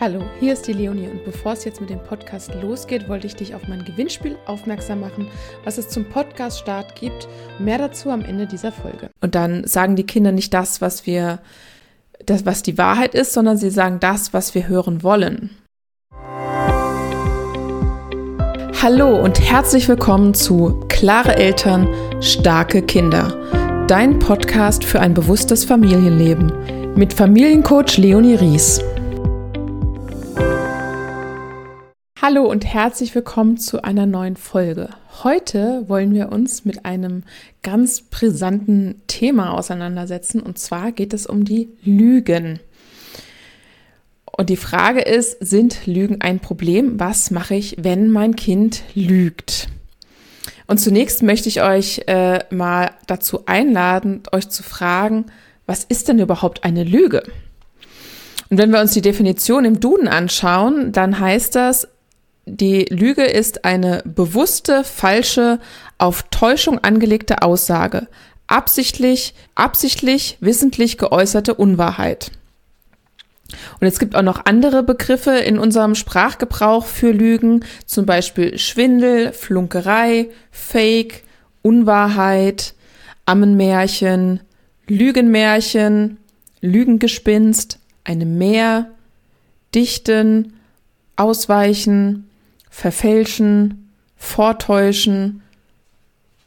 Hallo, hier ist die Leonie und bevor es jetzt mit dem Podcast losgeht, wollte ich dich auf mein Gewinnspiel aufmerksam machen, was es zum Podcast-Start gibt. Mehr dazu am Ende dieser Folge. Und dann sagen die Kinder nicht das, was wir, das, was die Wahrheit ist, sondern sie sagen das, was wir hören wollen. Hallo und herzlich willkommen zu Klare Eltern, starke Kinder. Dein Podcast für ein bewusstes Familienleben mit Familiencoach Leonie Ries. Hallo und herzlich willkommen zu einer neuen Folge. Heute wollen wir uns mit einem ganz brisanten Thema auseinandersetzen und zwar geht es um die Lügen. Und die Frage ist, sind Lügen ein Problem? Was mache ich, wenn mein Kind lügt? Und zunächst möchte ich euch äh, mal dazu einladen, euch zu fragen, was ist denn überhaupt eine Lüge? Und wenn wir uns die Definition im Duden anschauen, dann heißt das, die Lüge ist eine bewusste, falsche, auf Täuschung angelegte Aussage. Absichtlich, absichtlich, wissentlich geäußerte Unwahrheit. Und es gibt auch noch andere Begriffe in unserem Sprachgebrauch für Lügen, zum Beispiel Schwindel, Flunkerei, Fake, Unwahrheit, Ammenmärchen, Lügenmärchen, Lügengespinst, eine Mehr, Dichten, Ausweichen, verfälschen, vortäuschen,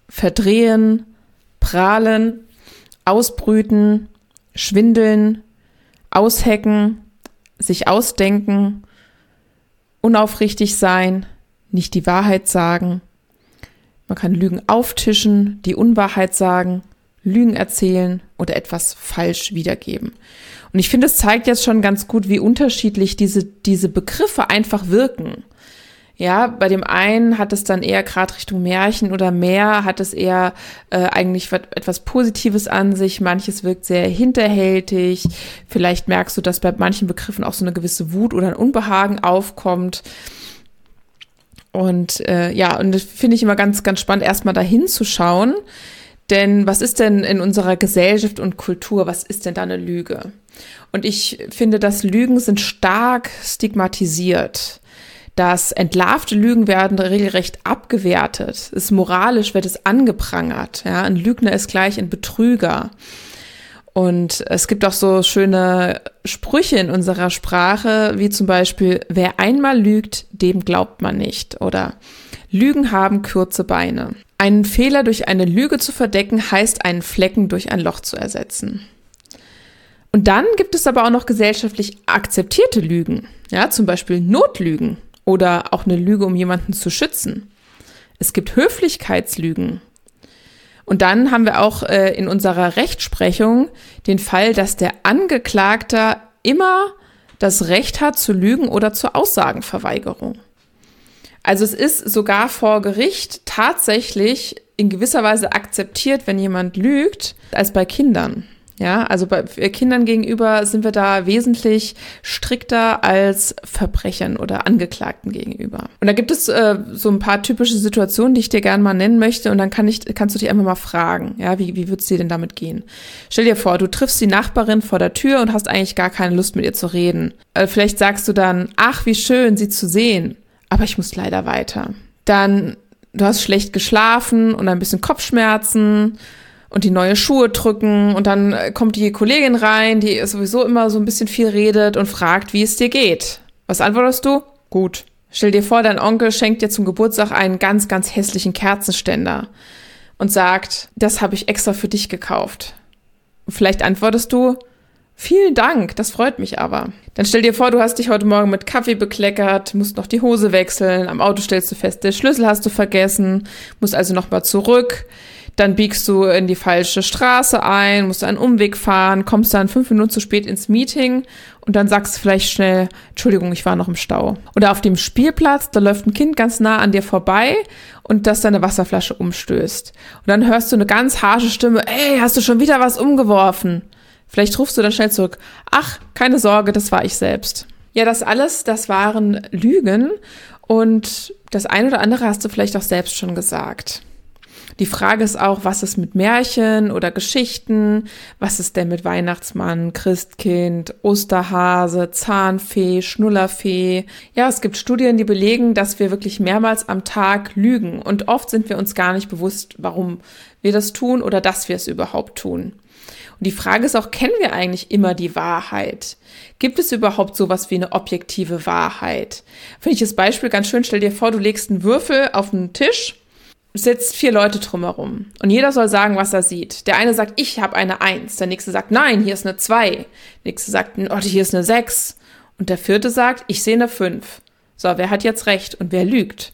verdrehen, prahlen, ausbrüten, schwindeln, aushecken, sich ausdenken, unaufrichtig sein, nicht die Wahrheit sagen. Man kann Lügen auftischen, die Unwahrheit sagen, Lügen erzählen oder etwas falsch wiedergeben. Und ich finde, es zeigt jetzt schon ganz gut, wie unterschiedlich diese, diese Begriffe einfach wirken. Ja, bei dem einen hat es dann eher gerade Richtung Märchen oder mehr, hat es eher äh, eigentlich etwas Positives an sich. Manches wirkt sehr hinterhältig. Vielleicht merkst du, dass bei manchen Begriffen auch so eine gewisse Wut oder ein Unbehagen aufkommt. Und äh, ja, und das finde ich immer ganz, ganz spannend, erstmal dahin zu schauen. Denn was ist denn in unserer Gesellschaft und Kultur, was ist denn da eine Lüge? Und ich finde, dass Lügen sind stark stigmatisiert dass entlarvte Lügen werden regelrecht abgewertet. Ist moralisch, wird es angeprangert. Ja, ein Lügner ist gleich ein Betrüger. Und es gibt auch so schöne Sprüche in unserer Sprache, wie zum Beispiel, wer einmal lügt, dem glaubt man nicht. Oder Lügen haben kurze Beine. Einen Fehler durch eine Lüge zu verdecken, heißt einen Flecken durch ein Loch zu ersetzen. Und dann gibt es aber auch noch gesellschaftlich akzeptierte Lügen. Ja, zum Beispiel Notlügen oder auch eine Lüge, um jemanden zu schützen. Es gibt Höflichkeitslügen. Und dann haben wir auch äh, in unserer Rechtsprechung den Fall, dass der Angeklagte immer das Recht hat zu lügen oder zur Aussagenverweigerung. Also es ist sogar vor Gericht tatsächlich in gewisser Weise akzeptiert, wenn jemand lügt, als bei Kindern. Ja, also bei Kindern gegenüber sind wir da wesentlich strikter als Verbrechern oder Angeklagten gegenüber. Und da gibt es äh, so ein paar typische Situationen, die ich dir gerne mal nennen möchte. Und dann kann ich, kannst du dich einfach mal fragen, ja, wie, wie wird es dir denn damit gehen? Stell dir vor, du triffst die Nachbarin vor der Tür und hast eigentlich gar keine Lust mit ihr zu reden. Äh, vielleicht sagst du dann, ach, wie schön, sie zu sehen. Aber ich muss leider weiter. Dann, du hast schlecht geschlafen und ein bisschen Kopfschmerzen und die neue Schuhe drücken und dann äh, kommt die Kollegin rein, die sowieso immer so ein bisschen viel redet und fragt, wie es dir geht. Was antwortest du? Gut. Stell dir vor, dein Onkel schenkt dir zum Geburtstag einen ganz, ganz hässlichen Kerzenständer und sagt, das habe ich extra für dich gekauft. Und vielleicht antwortest du, vielen Dank, das freut mich aber. Dann stell dir vor, du hast dich heute Morgen mit Kaffee bekleckert, musst noch die Hose wechseln, am Auto stellst du fest, der Schlüssel hast du vergessen, musst also nochmal zurück dann biegst du in die falsche Straße ein, musst einen Umweg fahren, kommst dann fünf Minuten zu spät ins Meeting und dann sagst du vielleicht schnell, Entschuldigung, ich war noch im Stau. Oder auf dem Spielplatz, da läuft ein Kind ganz nah an dir vorbei und das deine Wasserflasche umstößt. Und dann hörst du eine ganz harsche Stimme, ey, hast du schon wieder was umgeworfen? Vielleicht rufst du dann schnell zurück, ach, keine Sorge, das war ich selbst. Ja, das alles, das waren Lügen und das eine oder andere hast du vielleicht auch selbst schon gesagt. Die Frage ist auch, was ist mit Märchen oder Geschichten? Was ist denn mit Weihnachtsmann, Christkind, Osterhase, Zahnfee, Schnullerfee? Ja, es gibt Studien, die belegen, dass wir wirklich mehrmals am Tag lügen und oft sind wir uns gar nicht bewusst, warum wir das tun oder dass wir es überhaupt tun. Und die Frage ist auch, kennen wir eigentlich immer die Wahrheit? Gibt es überhaupt sowas wie eine objektive Wahrheit? Finde ich das Beispiel ganz schön. Stell dir vor, du legst einen Würfel auf den Tisch, sitzt vier Leute drumherum und jeder soll sagen, was er sieht. Der eine sagt, ich habe eine Eins. Der nächste sagt, nein, hier ist eine Zwei. Der nächste sagt, oh, hier ist eine Sechs. Und der vierte sagt, ich sehe eine Fünf. So, wer hat jetzt recht und wer lügt?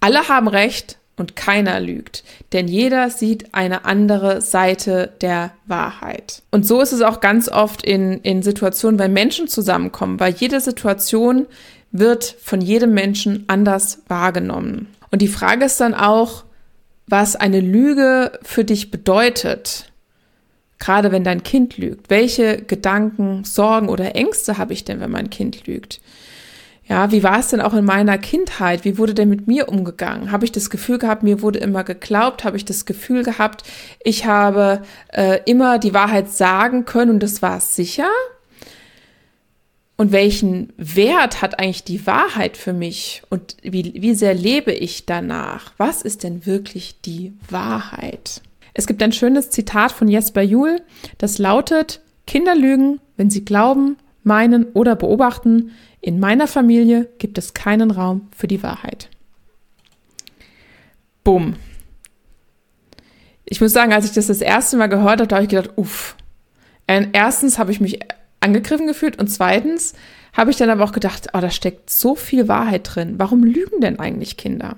Alle haben recht, und keiner lügt, denn jeder sieht eine andere Seite der Wahrheit. Und so ist es auch ganz oft in, in Situationen, wenn Menschen zusammenkommen, weil jede Situation wird von jedem Menschen anders wahrgenommen. Und die Frage ist dann auch, was eine Lüge für dich bedeutet. Gerade wenn dein Kind lügt. Welche Gedanken, Sorgen oder Ängste habe ich denn, wenn mein Kind lügt? Ja, wie war es denn auch in meiner Kindheit? Wie wurde denn mit mir umgegangen? Habe ich das Gefühl gehabt, mir wurde immer geglaubt? Habe ich das Gefühl gehabt, ich habe äh, immer die Wahrheit sagen können und das war sicher? Und welchen Wert hat eigentlich die Wahrheit für mich? Und wie, wie sehr lebe ich danach? Was ist denn wirklich die Wahrheit? Es gibt ein schönes Zitat von Jesper Juhl, das lautet, Kinder lügen, wenn sie glauben, meinen oder beobachten, in meiner Familie gibt es keinen Raum für die Wahrheit. Bumm. Ich muss sagen, als ich das das erste Mal gehört habe, habe ich gedacht, uff. Erstens habe ich mich angegriffen gefühlt und zweitens habe ich dann aber auch gedacht, oh, da steckt so viel Wahrheit drin. Warum lügen denn eigentlich Kinder?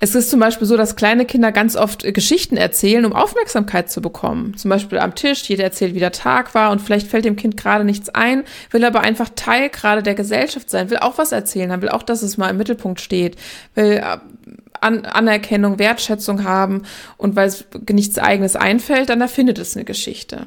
Es ist zum Beispiel so, dass kleine Kinder ganz oft Geschichten erzählen, um Aufmerksamkeit zu bekommen. Zum Beispiel am Tisch, jeder erzählt, wie der Tag war und vielleicht fällt dem Kind gerade nichts ein, will aber einfach Teil gerade der Gesellschaft sein, will auch was erzählen will auch, dass es mal im Mittelpunkt steht, will äh, An Anerkennung, Wertschätzung haben und weil es nichts eigenes einfällt, dann erfindet es eine Geschichte.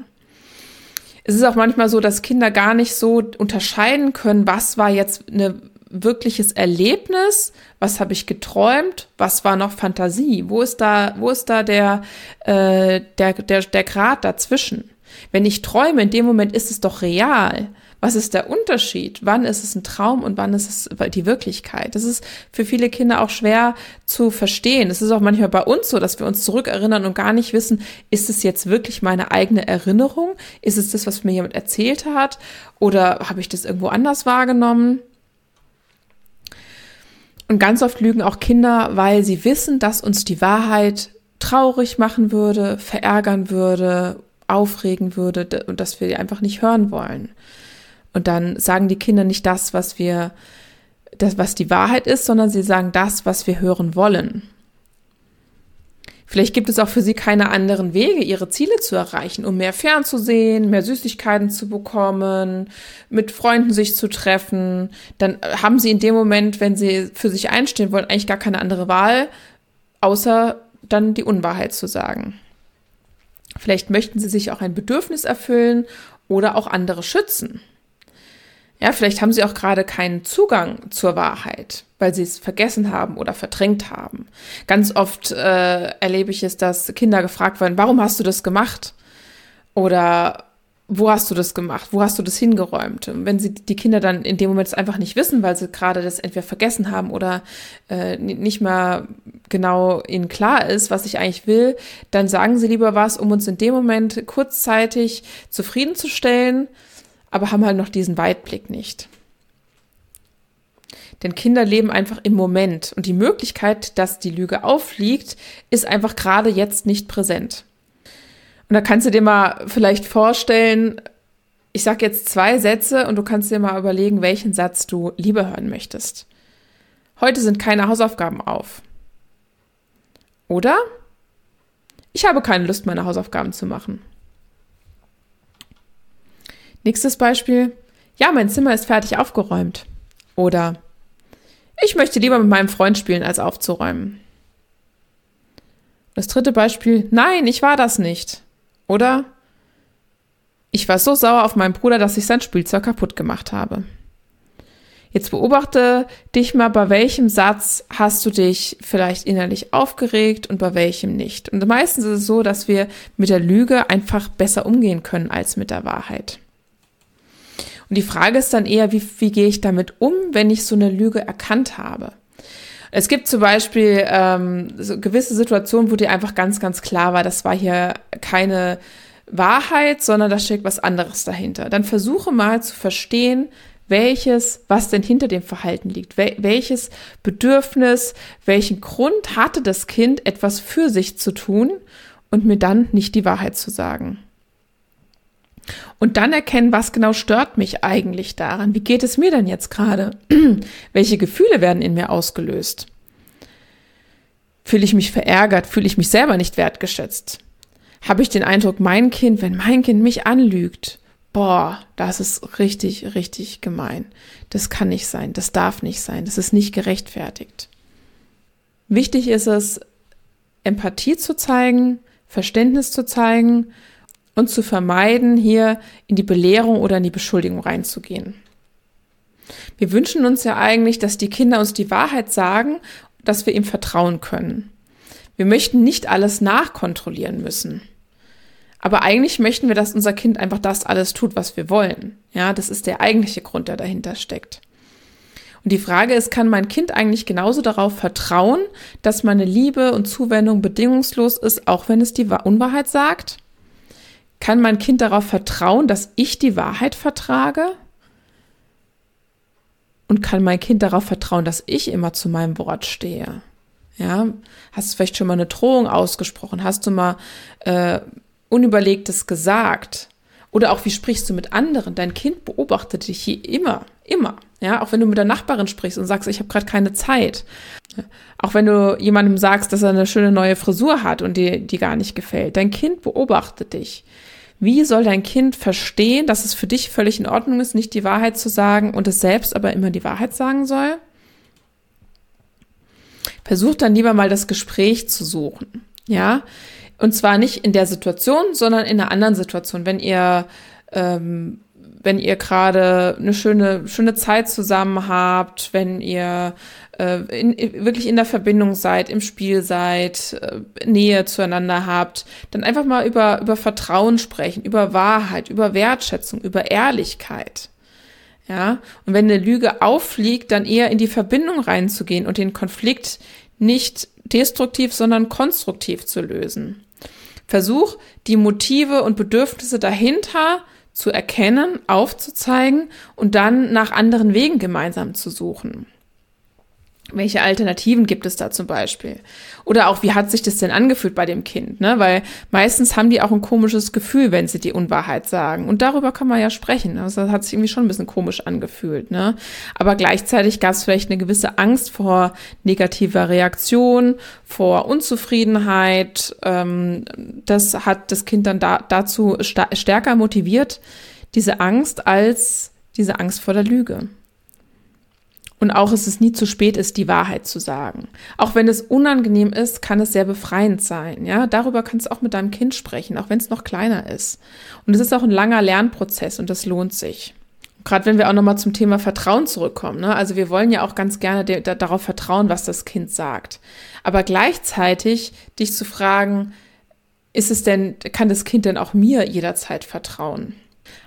Es ist auch manchmal so, dass Kinder gar nicht so unterscheiden können, was war jetzt eine wirkliches Erlebnis? Was habe ich geträumt? Was war noch Fantasie? Wo ist da, wo ist da der, äh, der, der, der Grad dazwischen? Wenn ich träume, in dem Moment ist es doch real. Was ist der Unterschied? Wann ist es ein Traum und wann ist es die Wirklichkeit? Das ist für viele Kinder auch schwer zu verstehen. Es ist auch manchmal bei uns so, dass wir uns zurückerinnern und gar nicht wissen, ist es jetzt wirklich meine eigene Erinnerung? Ist es das, was mir jemand erzählt hat? Oder habe ich das irgendwo anders wahrgenommen? Und ganz oft lügen auch Kinder, weil sie wissen, dass uns die Wahrheit traurig machen würde, verärgern würde, aufregen würde und dass wir die einfach nicht hören wollen. Und dann sagen die Kinder nicht das, was wir, das, was die Wahrheit ist, sondern sie sagen das, was wir hören wollen. Vielleicht gibt es auch für sie keine anderen Wege, ihre Ziele zu erreichen, um mehr fernzusehen, mehr Süßigkeiten zu bekommen, mit Freunden sich zu treffen. Dann haben sie in dem Moment, wenn sie für sich einstehen wollen, eigentlich gar keine andere Wahl, außer dann die Unwahrheit zu sagen. Vielleicht möchten sie sich auch ein Bedürfnis erfüllen oder auch andere schützen. Ja, vielleicht haben sie auch gerade keinen Zugang zur Wahrheit, weil sie es vergessen haben oder verdrängt haben. Ganz oft äh, erlebe ich es, dass Kinder gefragt werden, warum hast du das gemacht? Oder wo hast du das gemacht? Wo hast du das hingeräumt? Und wenn sie die Kinder dann in dem Moment einfach nicht wissen, weil sie gerade das entweder vergessen haben oder äh, nicht mal genau ihnen klar ist, was ich eigentlich will, dann sagen sie lieber was, um uns in dem Moment kurzzeitig zufriedenzustellen aber haben halt noch diesen Weitblick nicht. Denn Kinder leben einfach im Moment und die Möglichkeit, dass die Lüge auffliegt, ist einfach gerade jetzt nicht präsent. Und da kannst du dir mal vielleicht vorstellen, ich sage jetzt zwei Sätze und du kannst dir mal überlegen, welchen Satz du lieber hören möchtest. Heute sind keine Hausaufgaben auf. Oder? Ich habe keine Lust, meine Hausaufgaben zu machen. Nächstes Beispiel. Ja, mein Zimmer ist fertig aufgeräumt. Oder ich möchte lieber mit meinem Freund spielen, als aufzuräumen. Das dritte Beispiel. Nein, ich war das nicht. Oder ich war so sauer auf meinen Bruder, dass ich sein Spielzeug kaputt gemacht habe. Jetzt beobachte dich mal, bei welchem Satz hast du dich vielleicht innerlich aufgeregt und bei welchem nicht. Und meistens ist es so, dass wir mit der Lüge einfach besser umgehen können als mit der Wahrheit. Und die Frage ist dann eher, wie, wie gehe ich damit um, wenn ich so eine Lüge erkannt habe? Es gibt zum Beispiel ähm, so gewisse Situationen, wo dir einfach ganz, ganz klar war, das war hier keine Wahrheit, sondern da steckt was anderes dahinter. Dann versuche mal zu verstehen, welches, was denn hinter dem Verhalten liegt, wel welches Bedürfnis, welchen Grund hatte das Kind, etwas für sich zu tun und mir dann nicht die Wahrheit zu sagen. Und dann erkennen, was genau stört mich eigentlich daran? Wie geht es mir denn jetzt gerade? Welche Gefühle werden in mir ausgelöst? Fühle ich mich verärgert? Fühle ich mich selber nicht wertgeschätzt? Habe ich den Eindruck, mein Kind, wenn mein Kind mich anlügt, boah, das ist richtig, richtig gemein. Das kann nicht sein, das darf nicht sein, das ist nicht gerechtfertigt. Wichtig ist es, Empathie zu zeigen, Verständnis zu zeigen und zu vermeiden, hier in die Belehrung oder in die Beschuldigung reinzugehen. Wir wünschen uns ja eigentlich, dass die Kinder uns die Wahrheit sagen, dass wir ihm vertrauen können. Wir möchten nicht alles nachkontrollieren müssen. Aber eigentlich möchten wir, dass unser Kind einfach das alles tut, was wir wollen. Ja, das ist der eigentliche Grund, der dahinter steckt. Und die Frage ist, kann mein Kind eigentlich genauso darauf vertrauen, dass meine Liebe und Zuwendung bedingungslos ist, auch wenn es die Unwahrheit sagt? Kann mein Kind darauf vertrauen, dass ich die Wahrheit vertrage? Und kann mein Kind darauf vertrauen, dass ich immer zu meinem Wort stehe? Ja, hast du vielleicht schon mal eine Drohung ausgesprochen? Hast du mal äh, Unüberlegtes gesagt? Oder auch, wie sprichst du mit anderen? Dein Kind beobachtet dich hier immer, immer. Ja, auch wenn du mit der Nachbarin sprichst und sagst, ich habe gerade keine Zeit. Auch wenn du jemandem sagst, dass er eine schöne neue Frisur hat und dir die gar nicht gefällt. Dein Kind beobachtet dich. Wie soll dein Kind verstehen, dass es für dich völlig in Ordnung ist, nicht die Wahrheit zu sagen und es selbst aber immer die Wahrheit sagen soll? Versuch dann lieber mal das Gespräch zu suchen. Ja, und zwar nicht in der Situation, sondern in einer anderen Situation. Wenn ihr, ähm, wenn ihr gerade eine schöne, schöne Zeit zusammen habt, wenn ihr äh, in, wirklich in der Verbindung seid, im Spiel seid, äh, Nähe zueinander habt, dann einfach mal über, über Vertrauen sprechen, über Wahrheit, über Wertschätzung, über Ehrlichkeit. Ja, und wenn eine Lüge auffliegt, dann eher in die Verbindung reinzugehen und den Konflikt nicht destruktiv, sondern konstruktiv zu lösen. Versuch, die Motive und Bedürfnisse dahinter zu erkennen, aufzuzeigen und dann nach anderen Wegen gemeinsam zu suchen. Welche Alternativen gibt es da zum Beispiel? Oder auch, wie hat sich das denn angefühlt bei dem Kind? Ne? Weil meistens haben die auch ein komisches Gefühl, wenn sie die Unwahrheit sagen. Und darüber kann man ja sprechen. Also das hat sich irgendwie schon ein bisschen komisch angefühlt. Ne? Aber gleichzeitig gab es vielleicht eine gewisse Angst vor negativer Reaktion, vor Unzufriedenheit. Ähm, das hat das Kind dann da, dazu stärker motiviert, diese Angst, als diese Angst vor der Lüge. Und auch ist es nie zu spät ist, die Wahrheit zu sagen. Auch wenn es unangenehm ist, kann es sehr befreiend sein. Ja, darüber kannst du auch mit deinem Kind sprechen, auch wenn es noch kleiner ist. Und es ist auch ein langer Lernprozess und das lohnt sich. Gerade wenn wir auch nochmal zum Thema Vertrauen zurückkommen. Ne? Also wir wollen ja auch ganz gerne darauf vertrauen, was das Kind sagt. Aber gleichzeitig dich zu fragen, ist es denn, kann das Kind denn auch mir jederzeit vertrauen?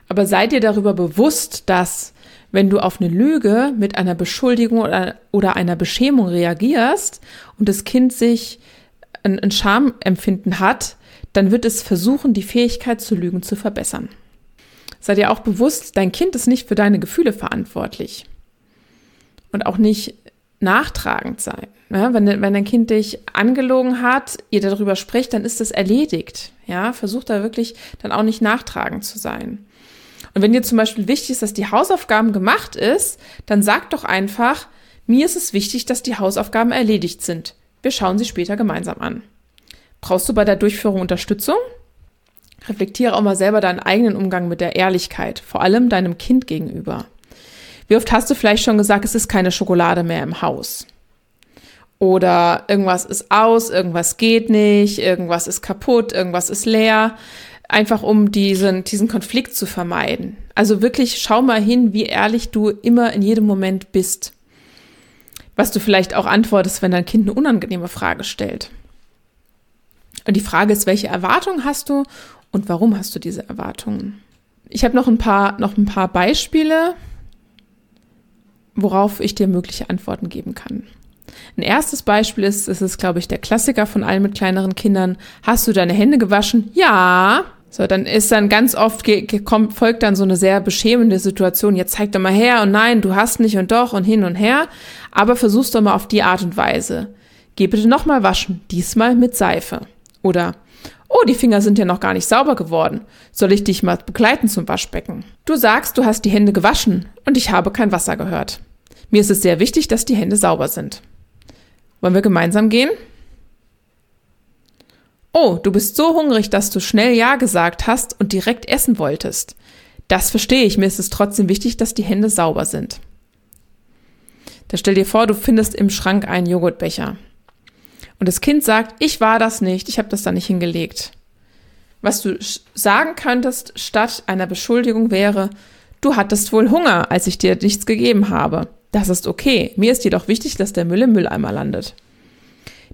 Aber seid ihr darüber bewusst, dass wenn du auf eine Lüge mit einer Beschuldigung oder, oder einer Beschämung reagierst und das Kind sich ein, ein Schamempfinden hat, dann wird es versuchen, die Fähigkeit zu lügen zu verbessern. Sei dir auch bewusst, dein Kind ist nicht für deine Gefühle verantwortlich und auch nicht nachtragend sein. Ja, wenn, wenn dein Kind dich angelogen hat, ihr darüber spricht, dann ist es erledigt. Ja, versuch da wirklich dann auch nicht nachtragend zu sein. Und wenn dir zum Beispiel wichtig ist, dass die Hausaufgaben gemacht ist, dann sag doch einfach, mir ist es wichtig, dass die Hausaufgaben erledigt sind. Wir schauen sie später gemeinsam an. Brauchst du bei der Durchführung Unterstützung? Reflektiere auch mal selber deinen eigenen Umgang mit der Ehrlichkeit, vor allem deinem Kind gegenüber. Wie oft hast du vielleicht schon gesagt, es ist keine Schokolade mehr im Haus? Oder irgendwas ist aus, irgendwas geht nicht, irgendwas ist kaputt, irgendwas ist leer einfach um diesen, diesen Konflikt zu vermeiden. Also wirklich schau mal hin, wie ehrlich du immer in jedem Moment bist. Was du vielleicht auch antwortest, wenn dein Kind eine unangenehme Frage stellt. Und die Frage ist, welche Erwartungen hast du und warum hast du diese Erwartungen? Ich habe noch ein paar, noch ein paar Beispiele, worauf ich dir mögliche Antworten geben kann. Ein erstes Beispiel ist, es ist, glaube ich, der Klassiker von allen mit kleineren Kindern. Hast du deine Hände gewaschen? Ja. So, dann ist dann ganz oft kommt, folgt dann so eine sehr beschämende Situation. Jetzt zeig doch mal her und nein, du hast nicht und doch und hin und her. Aber versuch's doch mal auf die Art und Weise. Geh bitte nochmal waschen, diesmal mit Seife. Oder, oh, die Finger sind ja noch gar nicht sauber geworden. Soll ich dich mal begleiten zum Waschbecken? Du sagst, du hast die Hände gewaschen und ich habe kein Wasser gehört. Mir ist es sehr wichtig, dass die Hände sauber sind. Wollen wir gemeinsam gehen? Oh, du bist so hungrig, dass du schnell Ja gesagt hast und direkt essen wolltest. Das verstehe ich. Mir ist es trotzdem wichtig, dass die Hände sauber sind. Da stell dir vor, du findest im Schrank einen Joghurtbecher. Und das Kind sagt, ich war das nicht, ich habe das da nicht hingelegt. Was du sagen könntest statt einer Beschuldigung wäre, du hattest wohl Hunger, als ich dir nichts gegeben habe. Das ist okay. Mir ist jedoch wichtig, dass der Müll im Mülleimer landet.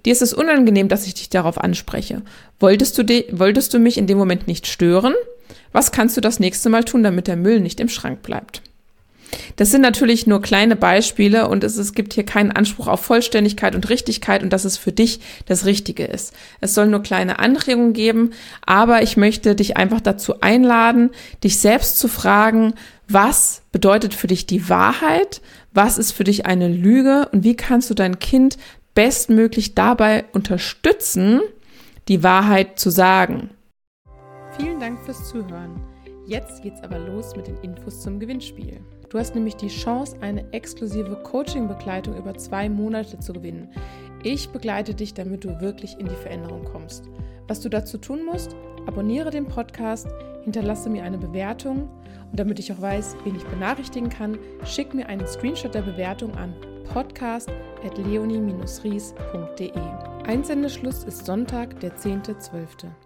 Dir ist es unangenehm, dass ich dich darauf anspreche. Wolltest du, wolltest du mich in dem Moment nicht stören? Was kannst du das nächste Mal tun, damit der Müll nicht im Schrank bleibt? Das sind natürlich nur kleine Beispiele und es, es gibt hier keinen Anspruch auf Vollständigkeit und Richtigkeit und dass es für dich das Richtige ist. Es soll nur kleine Anregungen geben, aber ich möchte dich einfach dazu einladen, dich selbst zu fragen, was bedeutet für dich die Wahrheit? Was ist für dich eine Lüge? Und wie kannst du dein Kind bestmöglich dabei unterstützen, die Wahrheit zu sagen? Vielen Dank fürs Zuhören. Jetzt geht's aber los mit den Infos zum Gewinnspiel. Du hast nämlich die Chance, eine exklusive Coaching-Begleitung über zwei Monate zu gewinnen. Ich begleite dich, damit du wirklich in die Veränderung kommst. Was du dazu tun musst, abonniere den Podcast, hinterlasse mir eine Bewertung und damit ich auch weiß, wen ich benachrichtigen kann, schick mir einen Screenshot der Bewertung an podcast.leonie-ries.de. Einsendeschluss ist Sonntag, der 10.12.